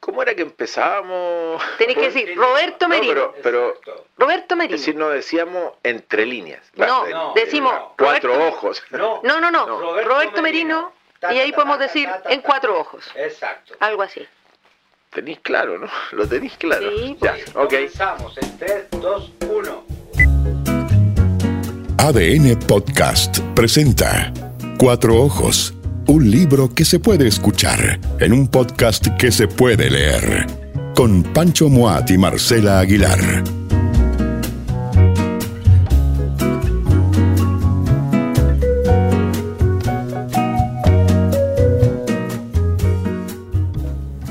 ¿Cómo era que empezábamos? Tenés que decir Roberto No, Merino. pero, pero Roberto Merino. es decir, no decíamos entre líneas. No, decimos no. Cuatro Roberto- ojos. No, No, no. Roberto, Roberto Merino. Ta, y ahí ta, podemos ta, decir ta, ta, en cuatro ojos. Exacto. Algo así. Tenéis claro, ¿no? Lo tenéis claro. Sí, ya, pues. ok. Comenzamos en 3, 2, 1. ADN Podcast presenta Cuatro Ojos, un libro que se puede escuchar en un podcast que se puede leer, con Pancho Moat y Marcela Aguilar.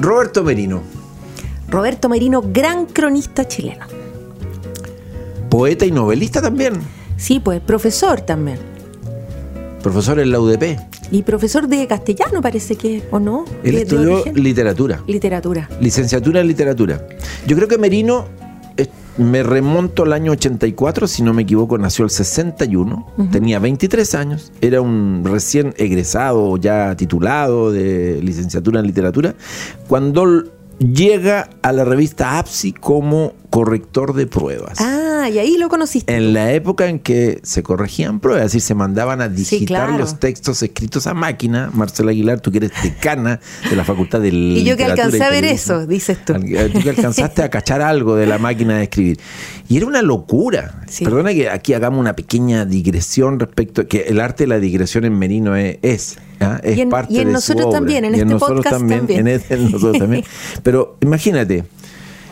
Roberto Merino, Roberto Merino, gran cronista chileno. poeta y novelista también. Sí, pues profesor también. Profesor en la UDP. Y profesor de castellano parece que, ¿o no? Él De- estudió literatura. literatura. Licenciatura en literatura. Yo creo que Merino, eh, me remonto al año 84, si no me equivoco, nació el 61, tenía 23 años, era un recién egresado, ya titulado de licenciatura en literatura, cuando llega a la revista APSI como corrector de pruebas. Ah, y ahí lo conociste. En la época en que se corregían pruebas, es decir, se mandaban a digitar claro. los textos escritos a máquina. Marcela Aguilar, tú que eres decana de la Facultad de Y yo que alcancé a ver eso, dices tú. Eh, Tú que alcanzaste a cachar algo de la máquina de escribir. Y era una locura. Sí. Perdona que aquí hagamos una pequeña digresión respecto a que el arte de la digresión en Merino es, es, ¿ah? Es Y en- parte y en de su nosotros obra. también, en Y este nosotros podcast también, también. En, en nosotros también. Pero imagínate,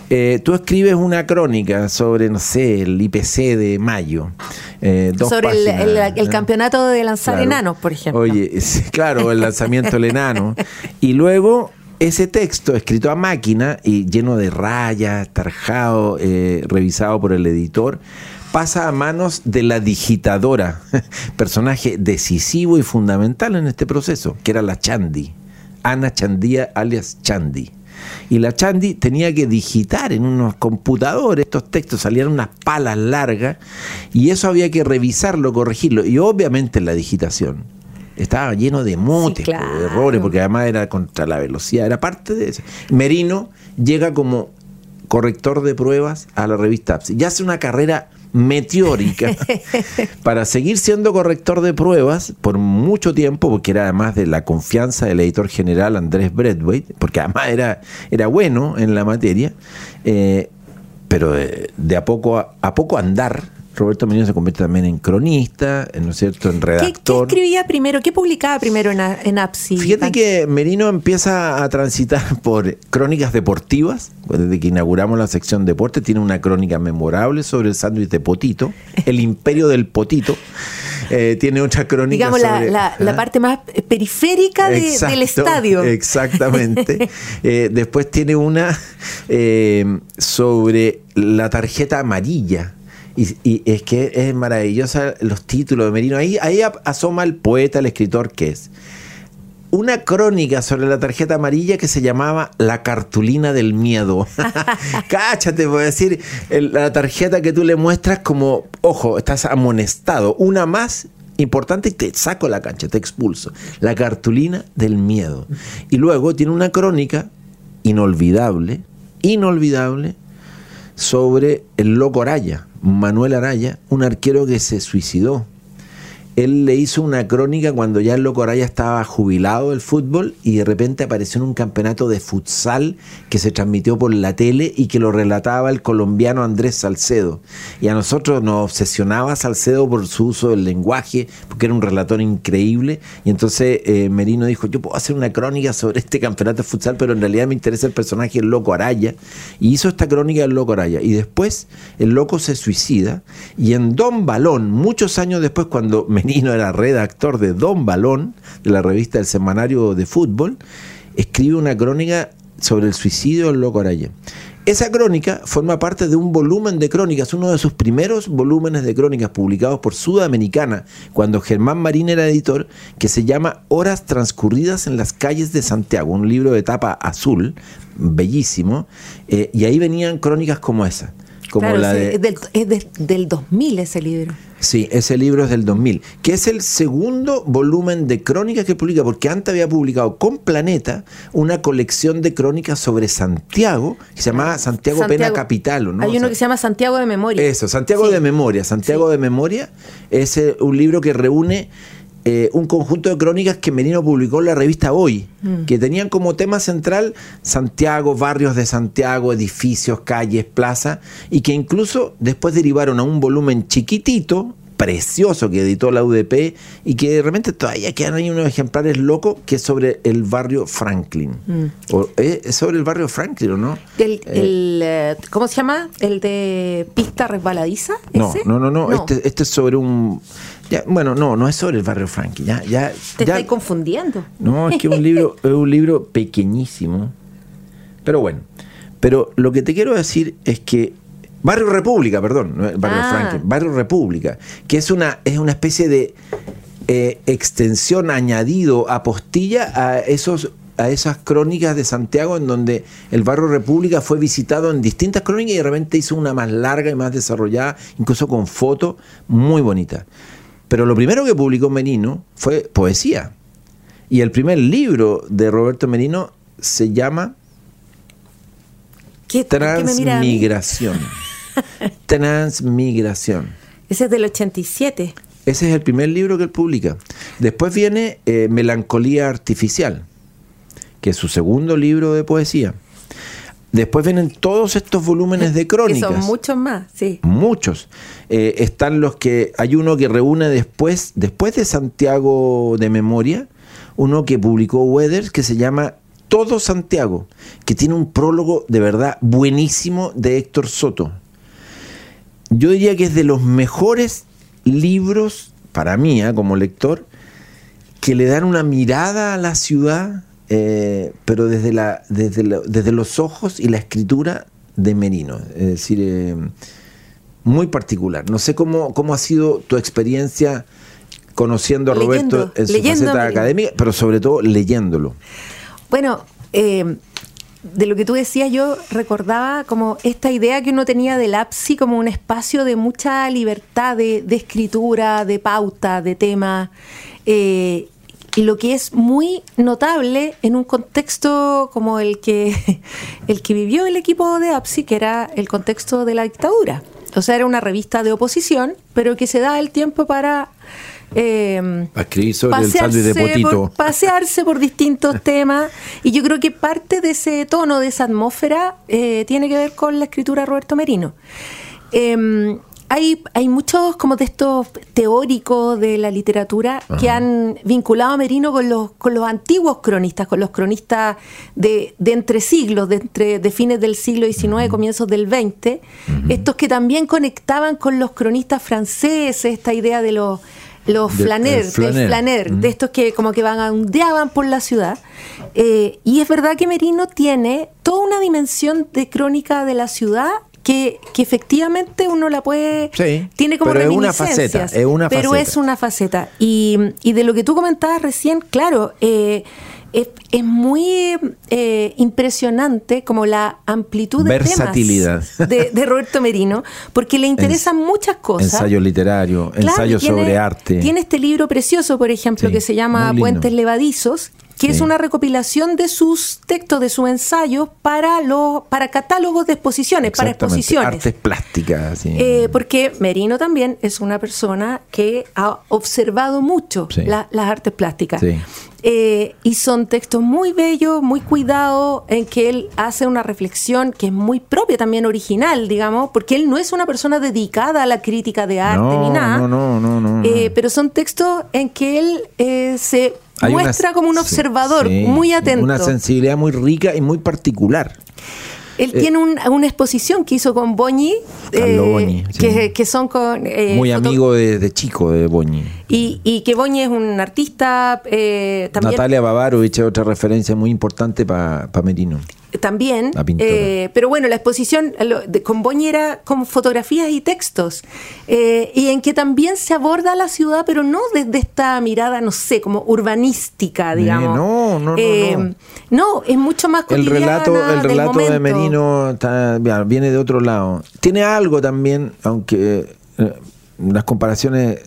eh, tú escribes una crónica sobre, no sé, el IPC de mayo. eh, dos Sobre el, páginas, el- el campeonato de lanzar Claro. enanos, por ejemplo. Oye, sí, claro, el lanzamiento del enano. Y luego ese texto escrito a máquina y lleno de rayas, tarjado, eh, revisado por el editor, pasa a manos de la digitadora, personaje decisivo y fundamental en este proceso, que era la Chandi, Ana Chandía alias Chandi. Y la Chandi tenía que digitar en unos computadores estos textos, salían unas palas largas, y eso había que revisarlo, corregirlo. Y obviamente la digitación estaba lleno de motes, Sí, po, claro. de errores, porque además era contra la velocidad, era parte de eso. Merino llega como corrector de pruebas a la revista APSI. Ya hace una carrera meteórica para seguir siendo corrector de pruebas por mucho tiempo, porque era además de la confianza del editor general Andrés Bradway, porque además era, era bueno en la materia, eh, pero de, de a poco a, a poco andar, Roberto Merino se convierte también en cronista, en, ¿no es cierto?, en ¿Qué, redactor. qué escribía primero? ¿Qué publicaba primero en, en APSI? Fíjate que Merino empieza a transitar por crónicas deportivas. pues Desde que inauguramos la sección deporte, tiene una crónica memorable sobre el sándwich de Potito, el imperio del Potito. Eh, tiene otra crónica Digamos, la, sobre- la- la ¿Ah? parte más periférica de- Exacto, del estadio. Exactamente. Eh, después tiene una eh, sobre la tarjeta amarilla. Y, es que es maravillosa los títulos de Merino. Ahí, ahí asoma el poeta, el escritor que es. Una crónica sobre la tarjeta amarilla que se llamaba La cartulina del miedo. Cáchate, voy a decir, la tarjeta que tú le muestras como, ojo, estás amonestado. Una más importante y te saco la cancha, te expulso. La cartulina del miedo. Y luego tiene una crónica inolvidable, inolvidable, sobre el loco Araya, Manuel Araya, un arquero que se suicidó. Él le hizo una crónica cuando ya el loco Araya estaba jubilado del fútbol y de repente apareció en un campeonato de futsal que se transmitió por la tele y que lo relataba el colombiano Andrés Salcedo. Y a nosotros nos obsesionaba Salcedo por su uso del lenguaje, porque era un relator increíble. Y entonces eh, Merino dijo, yo puedo hacer una crónica sobre este campeonato de futsal, pero en realidad me interesa el personaje del loco Araya. Y hizo esta crónica del loco Araya. Y después el loco se suicida y en Don Balón, muchos años después, cuando Menino era redactor de Don Balón, de la revista del Semanario de Fútbol, escribe una crónica sobre el suicidio del loco Araya. Esa crónica forma parte de un volumen de crónicas, uno de sus primeros volúmenes de crónicas publicados por Sudamericana, cuando Germán Marín era editor, que se llama Horas transcurridas en las calles de Santiago, un libro de tapa azul, bellísimo, eh, y ahí venían crónicas como esa. Como Claro, la sí, de... es, del, es del- del 2000 ese libro. Sí, ese libro es del 2000, que es el segundo volumen de crónicas que publica, porque antes había publicado con Planeta una colección de crónicas sobre Santiago, que se llamaba Santiago, Pena Capital. ¿o ¿no? Hay O uno sea, que se llama Santiago de Memoria. Eso, Santiago Sí. de Memoria. Santiago Sí. de Memoria es un libro que reúne eh, un conjunto de crónicas que Merino publicó en la revista Hoy, Mm. que tenían como tema central Santiago, barrios de Santiago, edificios, calles, plazas, y que incluso después derivaron a un volumen chiquitito, precioso, que editó la UDP, y que de repente todavía quedan ahí unos ejemplares locos, que es sobre el barrio Franklin. Mm. O, eh, es sobre el barrio Franklin, ¿o no? El, eh, ¿Cómo se llama? ¿El de pista resbaladiza? No, ¿Ese? no, no, no. Este, este es sobre un. Ya, bueno, no, no es sobre el barrio Franklin. Ya, ya, Te ya- estoy confundiendo. no, es que es un libro, es un libro pequeñísimo. Pero bueno. Pero lo que te quiero decir es que. Barrio República, perdón, no es Barrio Ah. Franklin, Barrio República, que es una, es una especie de eh, extensión añadido apostilla a esos a esas crónicas de Santiago en donde el barrio República fue visitado en distintas crónicas y de repente hizo una más larga y más desarrollada, incluso con fotos muy bonitas. Pero lo primero que publicó Merino fue poesía. Y el primer libro de Roberto Merino se llama. Transmigración. Transmigración. Ese es del 87. Ese es el primer libro que él publica. Después viene eh, Melancolía Artificial, que es su segundo libro de poesía. Después vienen todos estos volúmenes de Que crónicas. son muchos más, sí. Muchos. Eh, están los que. Hay uno que reúne después, después de Santiago de Memoria, uno que publicó Weathers que se llama Todo Santiago, que tiene un prólogo de verdad buenísimo de Héctor Soto. Yo diría que es de los mejores libros, para mí, ah, como lector, que le dan una mirada a la ciudad, eh, pero desde, la, desde, la- desde los ojos y la escritura de Merino. Es decir, eh, muy particular. No sé cómo, cómo ha sido tu experiencia conociendo a Roberto Leyendo, en su leyendo faceta académica, pero sobre todo leyéndolo. Bueno, eh, de lo que tú decías, yo recordaba como esta idea que uno tenía del APSI como un espacio de mucha libertad de, de escritura, de pauta, de tema. eh, y lo que es muy notable en un contexto como el que, el que vivió el equipo de APSI, que era el contexto de la dictadura. O sea, era una revista de oposición, pero que se da el tiempo para... eh, de pasearse potito. por- pasearse por distintos temas y yo creo que parte de ese tono, de esa atmósfera, eh, tiene que ver con la escritura de Roberto Merino. Eh, hay, hay muchos como textos teóricos de la literatura que han vinculado a Merino con los, con los antiguos cronistas, con los cronistas de, de entre siglos, de, entre, de fines del siglo XIX, comienzos del XX, estos que también conectaban con los cronistas franceses, esta idea de los, los Del- flaner, flaner. de estos que como que vagabundeaban por la ciudad. Eh, y es verdad que Merino tiene toda una dimensión de crónica de la ciudad que, que efectivamente uno la puede... Sí, tiene como pero es una reminiscencias, faceta, es una Pero faceta. es una faceta. Y, y de lo que tú comentabas recién, claro, eh, es, es muy eh, impresionante como la amplitud de Versatilidad. temas de, de Roberto Merino, porque le interesan muchas cosas. Ensayo literario, Claro, ensayo tiene- sobre arte. Tiene este libro precioso, por ejemplo, Sí, que se llama. Puentes Levadizos, que es Sí. una recopilación de sus textos, de sus ensayos para los para catálogos de exposiciones, para exposiciones. Artes plásticas. así. Eh, porque Merino también es una persona que ha observado mucho Sí. la- las artes plásticas. Sí. Eh, y son textos muy bellos, muy cuidados, en que él hace una reflexión que es muy propia también original, digamos, porque él no es una persona dedicada a la crítica de arte No, ni nada. no, no, no, no, no. Eh, pero son textos en que él eh, se Hay una- muestra como un observador sí, muy atento. Una sensibilidad muy rica y muy particular. Él tiene un- una exposición que hizo con Boñi, Carlo Boñi, sí. que, que son con... eh, muy amigo de, de chico de Boñi. Y, y que Boñi es un artista eh, también... Natalia Bavarovich es otra referencia muy importante para Merino. También. La eh, pero bueno, la exposición con Boñi era con fotografías y textos. eh, y en que también se aborda la ciudad, pero no desde esta mirada, no sé, como urbanística, Eh, digamos. no, no, no, Eh, no. no, es mucho más El relato, el relato de. Merino está- viene de otro lado. Tiene algo también, aunque las comparaciones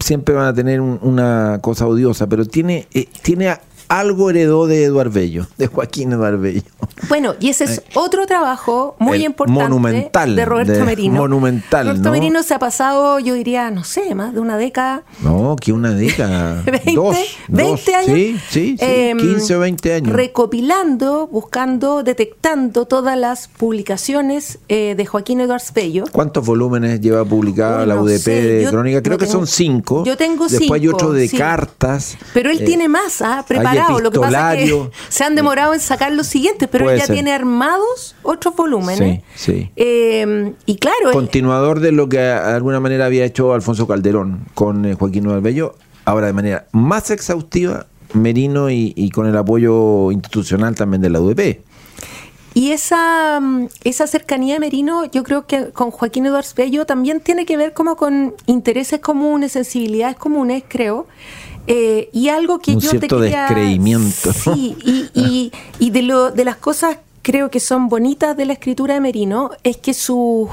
siempre van a tener un- una cosa odiosa, pero tiene, eh, tiene algo heredó de Eduardo Bello, de Joaquín Eduardo Bello. Bueno, y ese es otro trabajo muy El importante monumental, de Roberto de- Merino. monumental, Roberto ¿no? Merino se ha pasado, yo diría, no sé, más de una década. No, que una década. 20, dos, 20 dos, años. Sí, sí, sí, em, 15 o 20 años. Recopilando, buscando, detectando todas las publicaciones eh, de Joaquín Eduardo Bello. ¿Cuántos volúmenes lleva publicada la UDP sé, de yo Crónica? Creo que tengo- son cinco. yo tengo Después hay cinco, otro de sí. cartas. Pero él Eh, tiene más, ¿ah? hay preparado. Lo que pasa es que se han demorado en sacar los siguientes, pero él ya ser. tiene armados otros volúmenes. Sí, sí. Eh, y claro, él- Continuador de lo que de alguna manera había hecho Alfonso Calderón con eh, Joaquín Nueva Bello, ahora de manera más exhaustiva, Merino y, y con el apoyo institucional también de la UDP. Y esa, mm, esa cercanía de Merino, yo creo que con Joaquín Eduardo Bello también tiene que ver como con intereses comunes, sensibilidades comunes, creo. Eh, y algo que Un yo cierto te quería... descreimiento. Sí, y, y, y de, lo, de las cosas creo que son bonitas de la escritura de Merino es que sus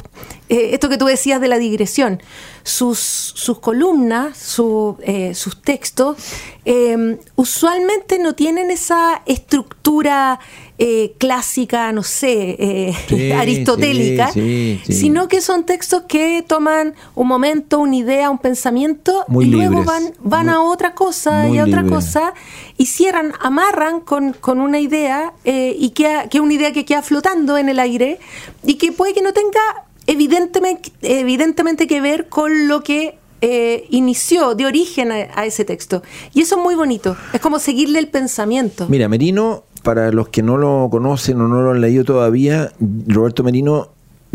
eh, esto que tú decías de la digresión, sus, sus columnas, su, eh, sus textos, eh, usualmente no tienen esa estructura eh, clásica, no sé, eh, Sí, aristotélica, sí, sí, sí. sino que son textos que toman un momento, una idea, un pensamiento Muy y luego van, van Muy- a otra cosa y a otra cosa y cierran, amarran con, con una idea eh, y que es una idea que queda flotando en el aire y que puede que no tenga evidentemente, evidentemente que ver con lo que eh, inició de origen a, a ese texto. Y eso es muy bonito, es como seguirle el pensamiento. Mira, Merino, para los que no lo conocen o no lo han leído todavía, Roberto Merino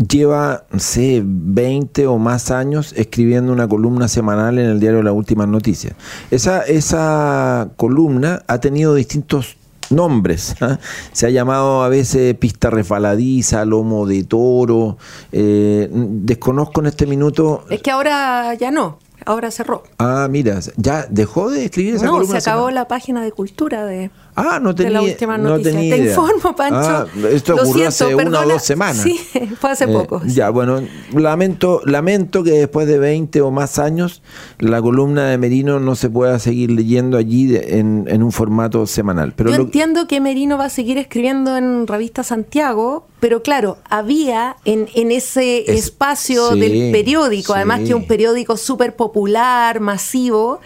lleva, no sé, 20 o más años escribiendo una columna semanal en el diario Las Últimas Noticias. Esa, esa columna ha tenido distintos nombres. ¿ah? Se ha llamado a veces pista refaladiza, lomo de toro. eh, desconozco en este minuto. Es que ahora ya no, ahora cerró. Ah, mira, ya dejó de escribir esa No, se acabó la página de cultura de, Ah, no de tenía, la última no noticia. tenía Te informo, Pancho. Ah, esto Lo ocurrió siento, hace una o perdona. dos semanas. Sí, fue hace Eh, poco. sí. Ya, bueno, lamento, lamento que después de 20 o más años la columna de Merino no se pueda seguir leyendo allí de- en, en un formato semanal. Pero Yo lo- entiendo que Merino va a seguir escribiendo en Revista Santiago, pero claro, había en, en ese Es- espacio sí, del periódico, además sí. que un periódico súper popular, masivo,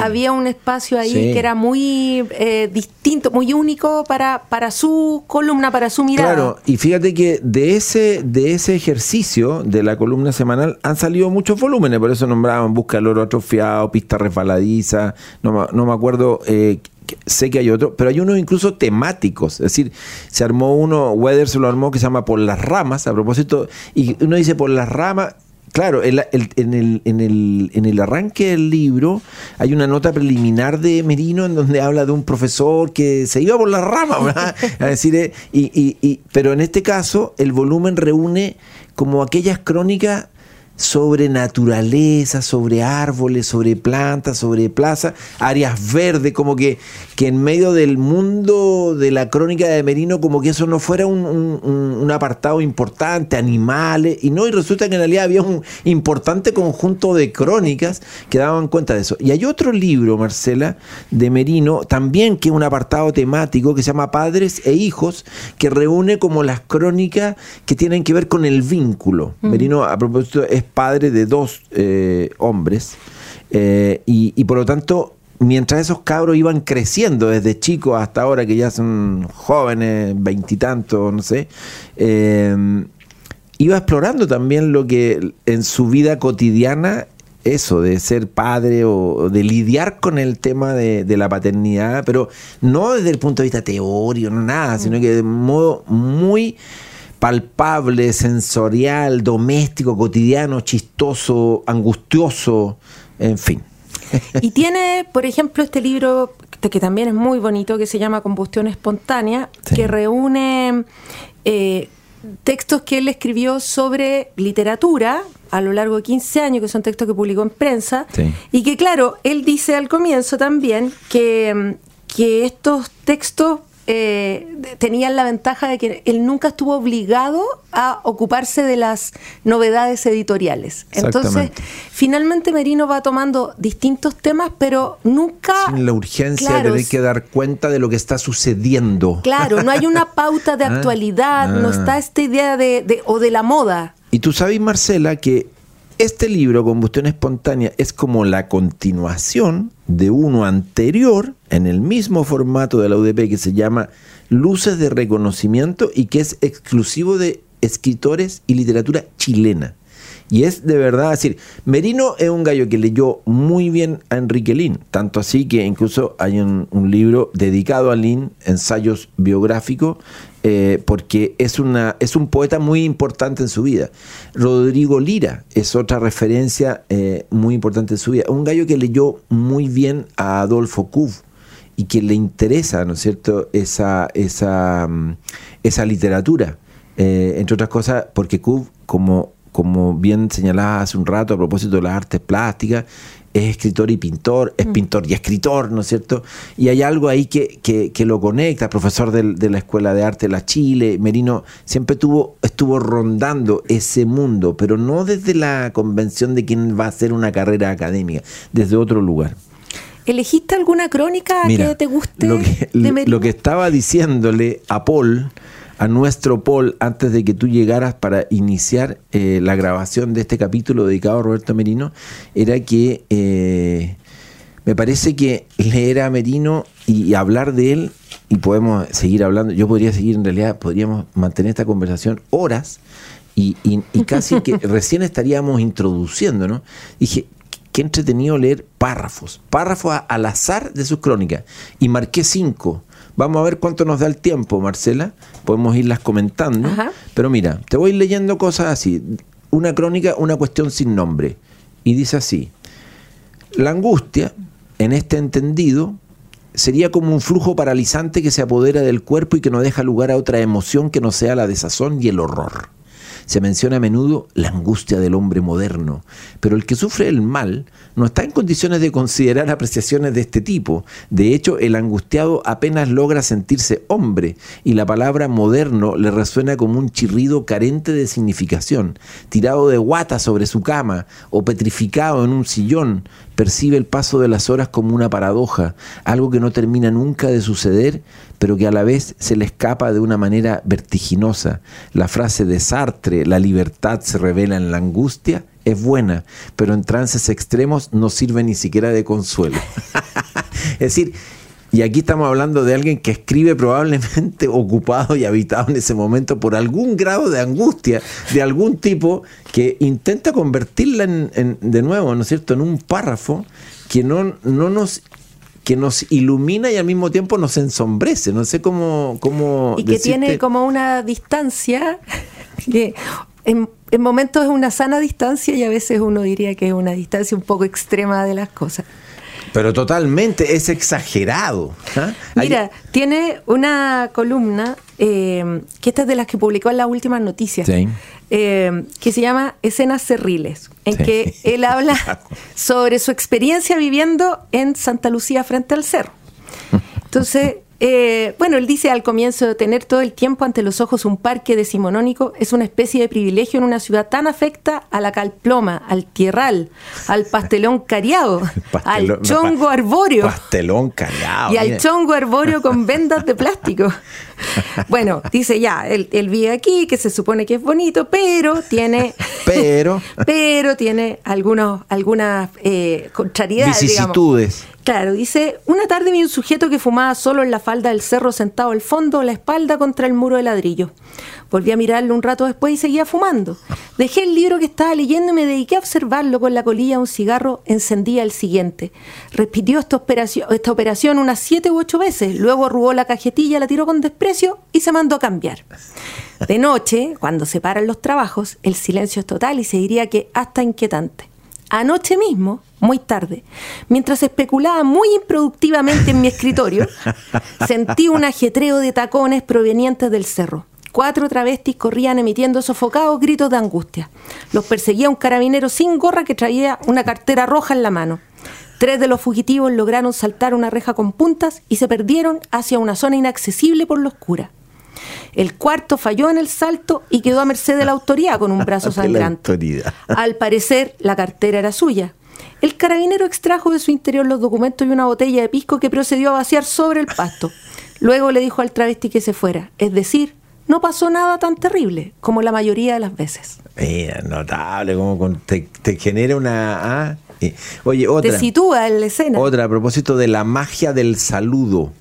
había un espacio ahí que era muy eh, distinto, muy único para, para su columna, para su mirada. Claro, y fíjate que de ese, de ese ejercicio de la columna semanal han salido muchos volúmenes, por eso nombraban Busca el oro atrofiado, Pista resbaladiza, no, no me acuerdo, eh, sé que hay otro, pero hay unos incluso temáticos, es decir, se armó uno, Weather se lo armó que se llama Por las ramas, a propósito, y uno dice Por las ramas, Claro, el- el- en, el, en, el, en el arranque del libro hay una nota preliminar de Merino en donde habla de un profesor que se iba por la rama, ¿verdad? A decir, eh, y, y- y- pero en este caso el volumen reúne como aquellas crónicas sobre naturaleza, sobre árboles, sobre plantas, sobre plazas, áreas verdes, como que, que en medio del mundo de la crónica de Merino, como que eso no fuera un, un- apartado importante, animales, y no, y resulta que en realidad había un importante conjunto de crónicas que daban cuenta de eso. Y hay otro libro, Marcela, de Merino, también que es un apartado temático que se llama Padres e Hijos, que reúne como las crónicas que tienen que ver con el vínculo. Merino, a propósito, es padre de dos eh, hombres, eh, y, por lo tanto, mientras esos cabros iban creciendo desde chicos hasta ahora, que ya son jóvenes, veintitantos, no sé, eh, iba explorando también lo que en su vida cotidiana, eso de ser padre o de lidiar con el tema de, de la paternidad, pero no desde el punto de vista teórico, no nada, sino que de modo muy palpable, sensorial, doméstico, cotidiano, chistoso, angustioso, en fin. Y tiene, por ejemplo, este libro que también es muy bonito, que se llama Combustión Espontánea, Sí. que reúne eh, textos que él escribió sobre literatura a lo largo de 15 años, que son textos que publicó en prensa, Sí. y que claro, él dice al comienzo también que, que estos textos eh, tenían la ventaja de que él nunca estuvo obligado a ocuparse de las novedades editoriales. Entonces, finalmente Merino va tomando distintos temas, pero nunca... Sin la urgencia Claro, de tener que dar cuenta de lo que está sucediendo. Claro, no hay una pauta de Ah, actualidad, no ah. está esta idea de, de- o de la moda. Y tú sabes, Marcela, que este libro, Combustión Espontánea, es como la continuación de uno anterior, en el mismo formato de la UDP, que se llama Luces de Reconocimiento y que es exclusivo de escritores y literatura chilena. Y es de verdad, decir, Merino es un gallo que leyó muy bien a Enrique Lin, tanto así que incluso hay un libro dedicado a Lin, ensayos biográficos, eh, porque es, una, es un poeta muy importante en su vida. Rodrigo Lira es otra referencia eh, muy importante en su vida. Un gallo que leyó muy bien a Adolfo Kuv y que le interesa, ¿no es cierto?, esa, esa, mm, esa literatura. Eh, entre otras cosas, porque Kuv, como, como bien señalaba hace un rato a propósito de las artes plásticas, es escritor y pintor, es pintor y escritor, ¿no es cierto? Y hay algo ahí que, que, que lo conecta, profesor de, la Escuela de Arte de la Chile, Merino siempre tuvo, estuvo rondando ese mundo, pero no desde la convención de quién va a hacer una carrera académica, desde otro lugar. ¿Elegiste alguna crónica Mira, que te guste lo que, de Merino? lo que estaba diciéndole a Paul, a nuestro Paul, antes de que tú llegaras para iniciar eh, la grabación de este capítulo dedicado a Roberto Merino, era que eh, me parece que leer a Merino y, y hablar de él, y podemos seguir hablando, yo podría seguir en realidad, podríamos mantener esta conversación horas, y, y- y casi que recién estaríamos introduciendo, ¿no? Dije, qué entretenido leer párrafos, párrafos al azar de sus crónicas. Y marqué cinco. Vamos a ver cuánto nos da el tiempo, Marcela. Podemos irlas comentando. Ajá. Pero mira, te voy leyendo cosas así. Una crónica, una cuestión sin nombre. Y dice así. La angustia, en este entendido, sería como un flujo paralizante que se apodera del cuerpo y que no deja lugar a otra emoción que no sea la desazón y el horror. Se menciona a menudo la angustia del hombre moderno, pero el que sufre el mal no está en condiciones de considerar apreciaciones de este tipo. De hecho, el angustiado apenas logra sentirse hombre y la palabra moderno le resuena como un chirrido carente de significación. Tirado de guata sobre su cama o petrificado en un sillón, percibe el paso de las horas como una paradoja, algo que no termina nunca de suceder, pero que a la vez se le escapa de una manera vertiginosa. La frase de Sartre, la libertad se revela en la angustia, es buena, pero en trances extremos no sirve ni siquiera de consuelo. es decir, y aquí estamos hablando de alguien que escribe probablemente ocupado y habitado en ese momento por algún grado de angustia de algún tipo que intenta convertirla en, en- de nuevo, ¿no es cierto?, en un párrafo que no, no nos que nos ilumina y al mismo tiempo nos ensombrece. No sé cómo, cómo y que decirte- tiene como una distancia que en, en momentos es una sana distancia y a veces uno diría que es una distancia un poco extrema de las cosas. Pero totalmente, es exagerado. ¿ah? Mira, tiene una columna eh, que esta es de las que publicó en las últimas noticias, Sí. eh, que se llama Escenas Cerriles, en Sí. que él habla sobre su experiencia viviendo en Santa Lucía frente al cerro. Entonces, eh, bueno, él dice al comienzo de tener todo el tiempo ante los ojos un parque decimonónico es una especie de privilegio en una ciudad tan afecta a la calploma, al tierral, al pastelón cariado, Pastelón- al chongo arbóreo Pastelón callado. y al chongo arbóreo con vendas de plástico. Bueno, dice ya, él, él vive aquí, que se supone que es bonito, pero tiene... Pero- pero tiene algunos, algunas eh, contrariedades, digamos. Claro, dice, una tarde vi un sujeto que fumaba solo en la falda del cerro sentado al fondo, la espalda contra el muro de ladrillo. Volví a mirarlo un rato después y seguía fumando. Dejé el libro que estaba leyendo y me dediqué a observarlo con la colilla de un cigarro, encendía el siguiente. Repitió esta operación, esta operación unas siete u ocho veces, luego arrugó la cajetilla, la tiró con desprecio y se mandó a cambiar. De noche, cuando se paran los trabajos, el silencio es total y se diría que hasta inquietante. Anoche mismo muy tarde. Mientras especulaba muy improductivamente en mi escritorio, sentí un ajetreo de tacones provenientes del cerro. Cuatro travestis corrían emitiendo sofocados gritos de angustia. Los perseguía un carabinero sin gorra que traía una cartera roja en la mano. Tres de los fugitivos lograron saltar una reja con puntas y se perdieron hacia una zona inaccesible por la oscura. El cuarto falló en el salto y quedó a merced de la autoridad con un brazo sangrante. Al parecer, la cartera era suya. El carabinero extrajo de su interior los documentos y una botella de pisco que procedió a vaciar sobre el pasto. Luego le dijo al travesti que se fuera, es decir, no pasó nada tan terrible como la mayoría de las veces. Mira, notable, como te, genera una... Ah, oye, otra. Te sitúa en la escena. Otra, a propósito de la magia del saludo.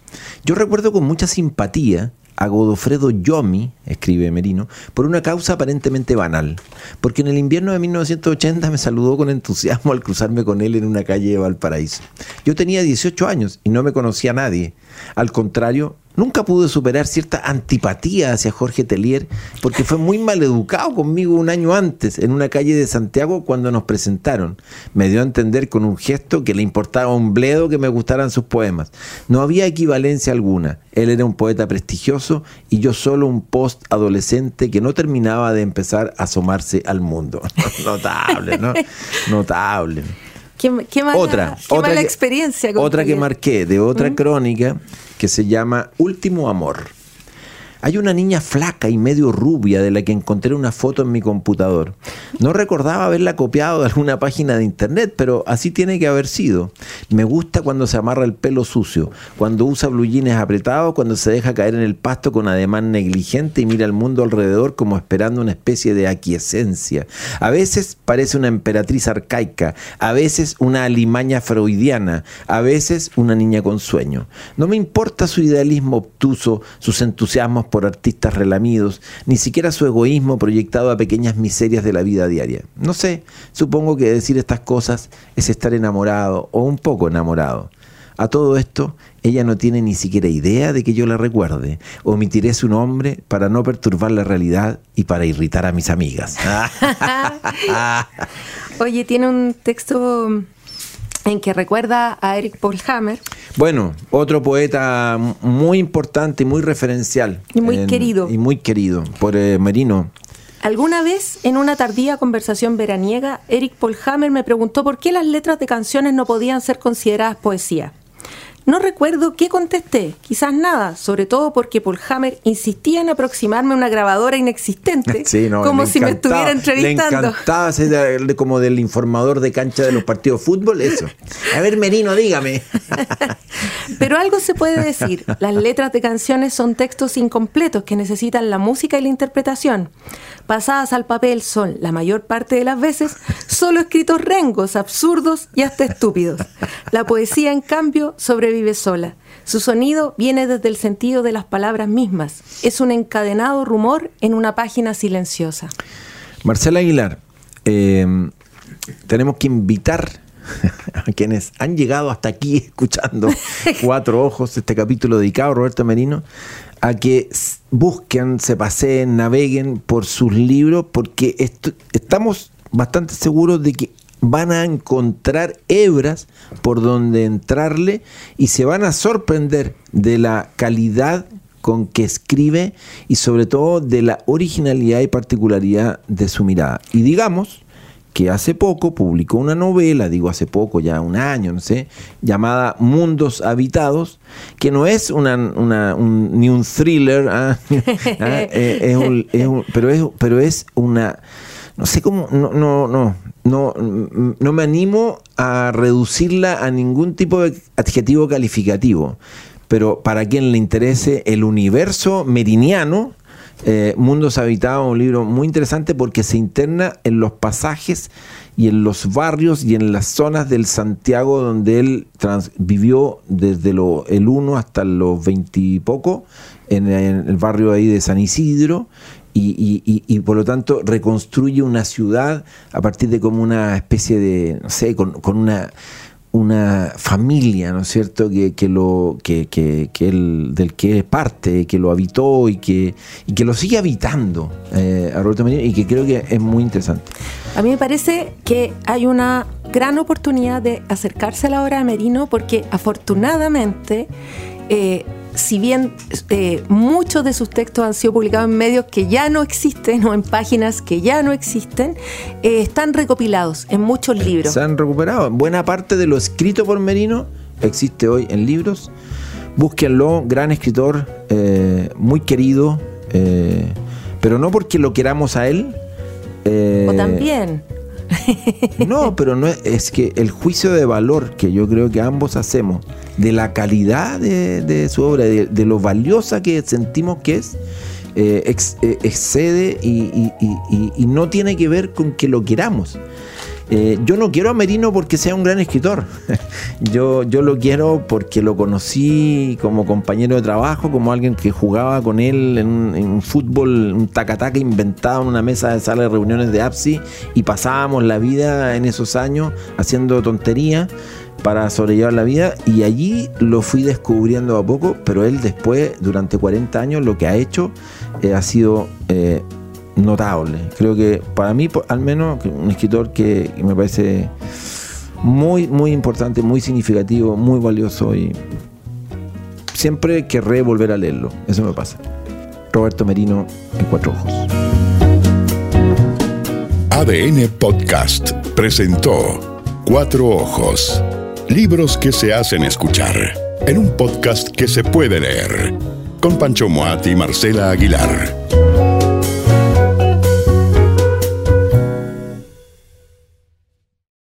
Yo recuerdo con mucha simpatía a Godofredo Yomi, escribe Merino, por una causa aparentemente banal, porque en el invierno de 1980 me saludó con entusiasmo al cruzarme con él en una calle de Valparaíso. Yo tenía 18 años y no me conocía a nadie. Al contrario, Nunca pude superar cierta antipatía hacia Jorge Telier porque fue muy mal educado conmigo un año antes en una calle de Santiago cuando nos presentaron. Me dio a entender con un gesto que le importaba un bledo que me gustaran sus poemas. No había equivalencia alguna. Él era un poeta prestigioso y yo solo un post adolescente que no terminaba de empezar a asomarse al mundo. Notable, ¿no? Notable. Qué, mala, otra, otra experiencia. otra que marqué de otra ¿Mm? crónica que se llama Último Amor. Hay una niña flaca y medio rubia de la que encontré una foto en mi computador. No recordaba haberla copiado de alguna página de internet, pero así tiene que haber sido. Me gusta cuando se amarra el pelo sucio, cuando usa blue apretados, cuando se deja caer en el pasto con ademán negligente y mira al mundo alrededor como esperando una especie de aquiescencia. A veces parece una emperatriz arcaica, a veces una alimaña freudiana, a veces una niña con sueño. No me importa su idealismo obtuso, sus entusiasmos por artistas relamidos, ni siquiera su egoísmo proyectado a pequeñas miserias de la vida diaria. No sé, supongo que decir estas cosas es estar enamorado o un poco enamorado. A todo esto, ella no tiene ni siquiera idea de que yo la recuerde. Omitiré su nombre para no perturbar la realidad y para irritar a mis amigas. Oye, tiene un texto en que recuerda a Eric Polhammer. Bueno, otro poeta muy importante y muy referencial. Y muy querido. Y muy querido por eh, Merino. Alguna vez, en una tardía conversación veraniega, Eric Polhammer me preguntó por qué las letras de canciones no podían ser consideradas poesía. No recuerdo qué contesté, quizás nada, sobre todo porque Paul Hammer insistía en aproximarme a una grabadora inexistente, como si me estuviera entrevistando. Le encantaba ser como del informador de cancha de los partidos de fútbol, eso. A ver, Merino, dígame. Pero algo se puede decir, las letras de canciones son textos incompletos que necesitan la música y la interpretación. Pasadas al papel son, la mayor parte de las veces, solo escritos rengos, absurdos y hasta estúpidos. La poesía, en cambio, sobrevive vive sola. Su sonido viene desde el sentido de las palabras mismas. Es un encadenado rumor en una página silenciosa. Marcela Aguilar, em, tenemos que invitar a quienes han llegado hasta aquí escuchando Cuatro Ojos, este capítulo dedicado a Roberto Merino, a que busquen, se paseen, naveguen por sus libros, porque estamos bastante seguros de que van a encontrar hebras por donde entrarle y se van a sorprender de la calidad con que escribe y sobre todo de la originalidad y particularidad de su mirada. Y digamos que hace poco publicó una novela, digo hace poco, ya un año, no sé, llamada Mundos Habitados, que no es una, ni un thriller, ¿ah? ¿Ah? Eh, pero, es, pero es una no sé cómo, no, no, no, no, no me animo a reducirla a ningún tipo de adjetivo calificativo, pero para quien le interese el universo meriniano, eh, Mundos Habitados, un libro muy interesante porque se interna en los pasajes y en los barrios y en las zonas del Santiago donde él vivió desde lo, el 1 hasta los 20 y poco, en, en, el barrio ahí de San Isidro, y, por lo tanto reconstruye una ciudad a partir de como una especie de, no sé, con, una una familia, ¿no es cierto?, que, que lo, que, que, que él- del que es parte, que lo habitó y que, y que lo sigue habitando eh, a Roberto Merino y que creo que es muy interesante. A mí me parece que hay una gran oportunidad de acercarse a la obra de Merino porque afortunadamente, eh, si bien eh, muchos de sus textos han sido publicados en medios que ya no existen o en páginas que ya no existen, eh, están recopilados en muchos libros. Se han recuperado. Buena parte de lo escrito por Merino existe hoy en libros. Búsquenlo, gran escritor, eh, muy querido, pero no porque lo queramos a él. O también, No, pero no es, es que el juicio de valor que yo creo que ambos hacemos de la calidad de, su obra, de, lo valiosa que sentimos que es, eh, eh, excede y no tiene que ver con que lo queramos. Eh, yo no quiero a Merino porque sea un gran escritor. yo, yo lo quiero porque lo conocí como compañero de trabajo, como alguien que jugaba con él en un, fútbol, un tacataca inventado en una mesa de sala de reuniones de APSI y pasábamos la vida en esos años haciendo tonterías para sobrellevar la vida y allí lo fui descubriendo a poco, pero él después, durante 40 años, lo que ha hecho eh, ha sido eh, notable. Creo que para mí, al menos, un escritor que, me parece muy, muy importante, muy significativo, muy valioso y siempre querré volver a leerlo. Eso me pasa. Roberto Merino en Cuatro Ojos. ADN Podcast presentó Cuatro Ojos. Libros que se hacen escuchar en un podcast que se puede leer. Con Pancho Moat y Marcela Aguilar.